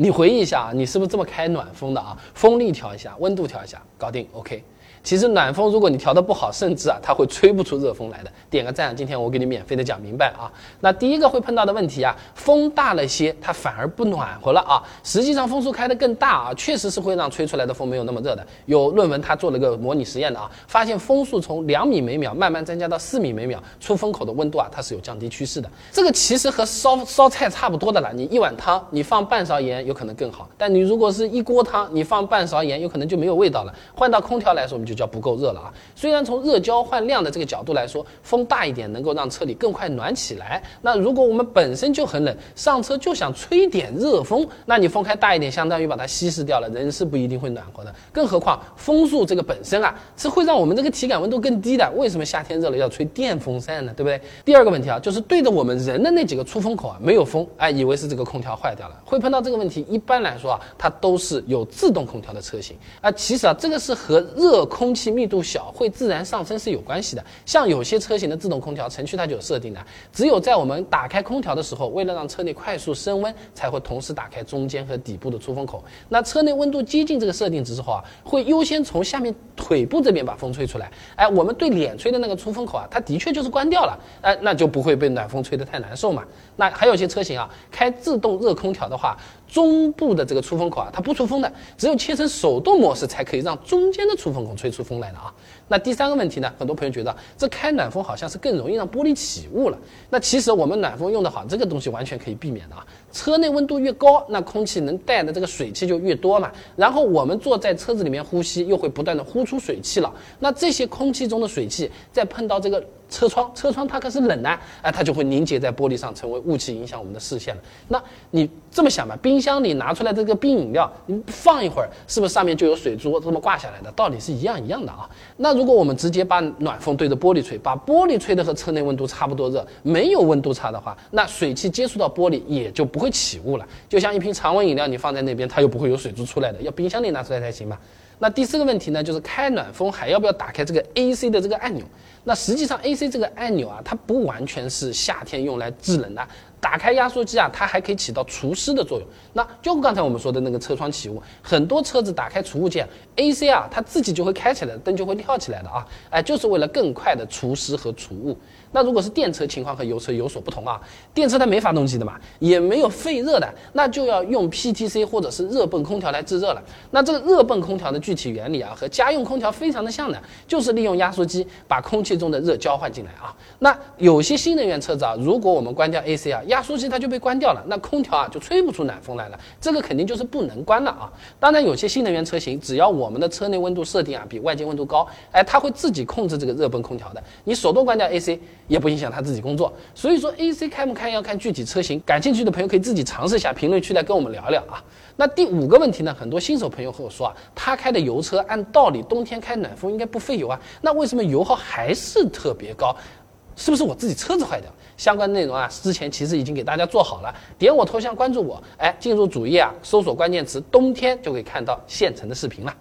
你回忆一下啊，你是不是这么开暖风的啊？风力调一下，温度调一下，搞定，OK。其实暖风如果你调的不好，甚至啊它会吹不出热风来的。点个赞，今天我给你免费的讲明白啊。那第一个会碰到的问题啊，风大了些，它反而不暖和了啊。实际上风速开的更大啊，确实是会让吹出来的风没有那么热的。有论文他做了个模拟实验的啊，发现风速从两米每秒慢慢增加到四米每秒，出风口的温度啊它是有降低趋势的。这个其实和烧烧菜差不多的了。你一碗汤你放半勺盐有可能更好，但你如果是一锅汤你放半勺盐有可能就没有味道了。换到空调来说，我们就。叫不够热了啊！虽然从热交换量的这个角度来说，风大一点能够让车里更快暖起来。那如果我们本身就很冷，上车就想吹点热风，那你风开大一点，相当于把它稀释掉了，人是不一定会暖和的。更何况风速这个本身啊，是会让我们这个体感温度更低的。为什么夏天热了要吹电风扇呢？对不对？第二个问题啊，就是对着我们人的那几个出风口啊，没有风，哎，以为是这个空调坏掉了。会碰到这个问题，一般来说啊，它都是有自动空调的车型啊。其实啊，这个是和热空。气密度小会自然上升是有关系的，像有些车型的自动空调，城区它就有设定的，只有在我们打开空调的时候，为了让车内快速升温，才会同时打开中间和底部的出风口。那车内温度接近这个设定值之后啊，会优先从下面腿部这边把风吹出来。哎，我们对脸吹的那个出风口啊，它的确就是关掉了，哎，那就不会被暖风吹得太难受嘛。那还有些车型啊，开自动热空调的话。中部的这个出风口啊，它不出风的，只有切成手动模式才可以让中间的出风口吹吹出风来了啊。那第三个问题呢，很多朋友觉得这开暖风好像是更容易让玻璃起雾了。那其实我们暖风用的好，这个东西完全可以避免的啊。车内温度越高，那空气能带的这个水汽就越多嘛。然后我们坐在车子里面呼吸，又会不断的呼出水汽了。那这些空气中的水汽在碰到这个。车窗，车窗它可是冷的，哎，它就会凝结在玻璃上，成为雾气，影响我们的视线了。那你这么想吧，冰箱里拿出来这个冰饮料，你放一会儿，是不是上面就有水珠这么挂下来的？道理是一样一样的啊。那如果我们直接把暖风对着玻璃吹，把玻璃吹的和车内温度差不多热，没有温度差的话，那水汽接触到玻璃也就不会起雾了。就像一瓶常温饮料，你放在那边，它又不会有水珠出来的，要冰箱里拿出来才行吧。那第四个问题呢，就是开暖风还要不要打开这个 AC 的这个按钮？那实际上 AC 这个按钮啊，它不完全是夏天用来制冷的。打开压缩机啊，它还可以起到除湿的作用。那就刚才我们说的那个车窗起雾，很多车子打开除雾键，AC 啊，它自己就会开起来，灯就会亮起来的啊。哎，就是为了更快的除湿和除雾。那如果是电车情况和油车有所不同啊，电车它没发动机的嘛，也没有废热的，那就要用 PTC 或者是热泵空调来制热了。那这个热泵空调的具体原理啊，和家用空调非常的像的，就是利用压缩机把空气中的热交换进来啊。那有些新能源车子啊，如果我们关掉 AC 啊，压缩机它就被关掉了，那空调啊就吹不出暖风来了，这个肯定就是不能关了啊。当然有些新能源车型，只要我们的车内温度设定啊比外界温度高，哎，它会自己控制这个热泵空调的，你手动关掉 AC。也不影响它自己工作，所以说 AC 开不开要看具体车型。感兴趣的朋友可以自己尝试一下，评论区来跟我们聊聊啊。那第五个问题呢，很多新手朋友和我说啊，他开的油车按道理冬天开暖风应该不费油啊，那为什么油耗还是特别高？是不是我自己车子坏掉？相关内容啊，之前其实已经给大家做好了，点我头像关注我，哎，进入主页啊，搜索关键词冬天就可以看到现成的视频了。